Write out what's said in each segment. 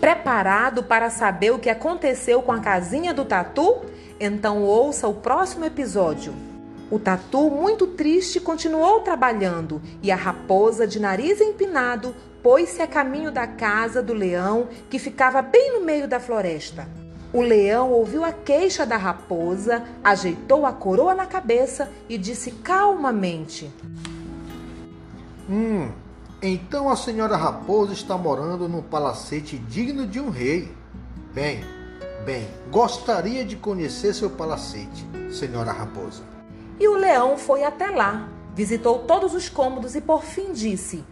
Preparado para saber o que aconteceu com a casinha do tatu? Então ouça o próximo episódio. O tatu, muito triste, continuou trabalhando e a raposa, de nariz empinado, pôs-se a caminho da casa do leão que ficava bem no meio da floresta. O leão ouviu a queixa da raposa, ajeitou a coroa na cabeça e disse calmamente: Hum, então a senhora raposa está morando num palacete digno de um rei. Bem, bem, gostaria de conhecer seu palacete, senhora raposa. E o leão foi até lá, visitou todos os cômodos e por fim disse: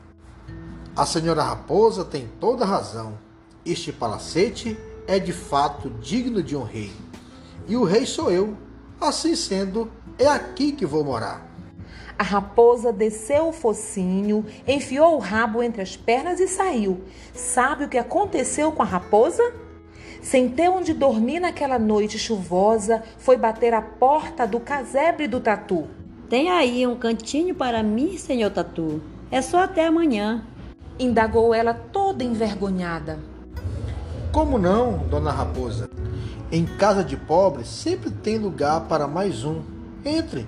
A senhora raposa tem toda razão. Este palacete é de fato digno de um rei. E o rei sou eu. Assim sendo, é aqui que vou morar. A raposa desceu o focinho, enfiou o rabo entre as pernas e saiu. Sabe o que aconteceu com a raposa? Sem ter onde dormir naquela noite chuvosa, foi bater a porta do casebre do tatu. Tem aí um cantinho para mim, senhor tatu. É só até amanhã. Indagou ela toda envergonhada. Como não, dona Raposa? Em casa de pobre sempre tem lugar para mais um. Entre.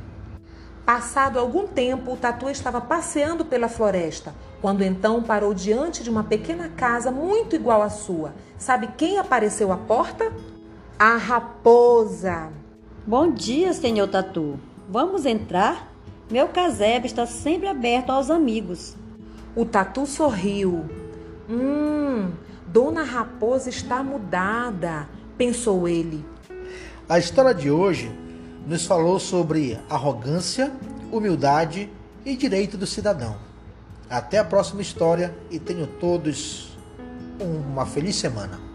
Passado algum tempo, o tatu estava passeando pela floresta, quando então parou diante de uma pequena casa muito igual à sua. Sabe quem apareceu à porta? A raposa. Bom dia, senhor tatu. Vamos entrar? Meu casebre está sempre aberto aos amigos. O tatu sorriu. Hum, Dona Raposa está mudada, pensou ele. A história de hoje nos falou sobre arrogância, humildade e direito do cidadão. Até a próxima história e tenham todos uma feliz semana.